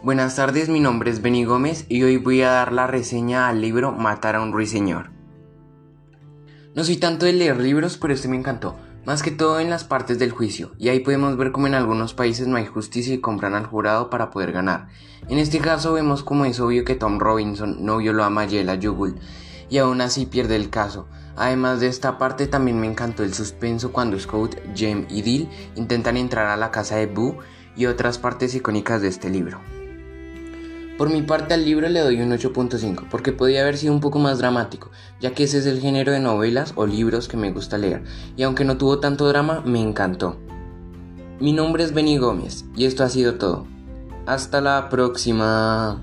Buenas tardes, mi nombre es Benny Gómez y hoy voy a dar la reseña al libro Matar a un ruiseñor. No soy tanto de leer libros, pero este me encantó, más que todo en las partes del juicio, y ahí podemos ver cómo en algunos países no hay justicia y compran al jurado para poder ganar. En este caso vemos como es obvio que Tom Robinson no violó a Mayela Yugul, y aún así pierde el caso. Además de esta parte también me encantó el suspenso cuando Scout, Jem y Dill intentan entrar a la casa de Boo y otras partes icónicas de este libro. Por mi parte al libro le doy un 8.5 porque podía haber sido un poco más dramático, ya que ese es el género de novelas o libros que me gusta leer, y aunque no tuvo tanto drama, me encantó. Mi nombre es Benny Gómez y esto ha sido todo. Hasta la próxima.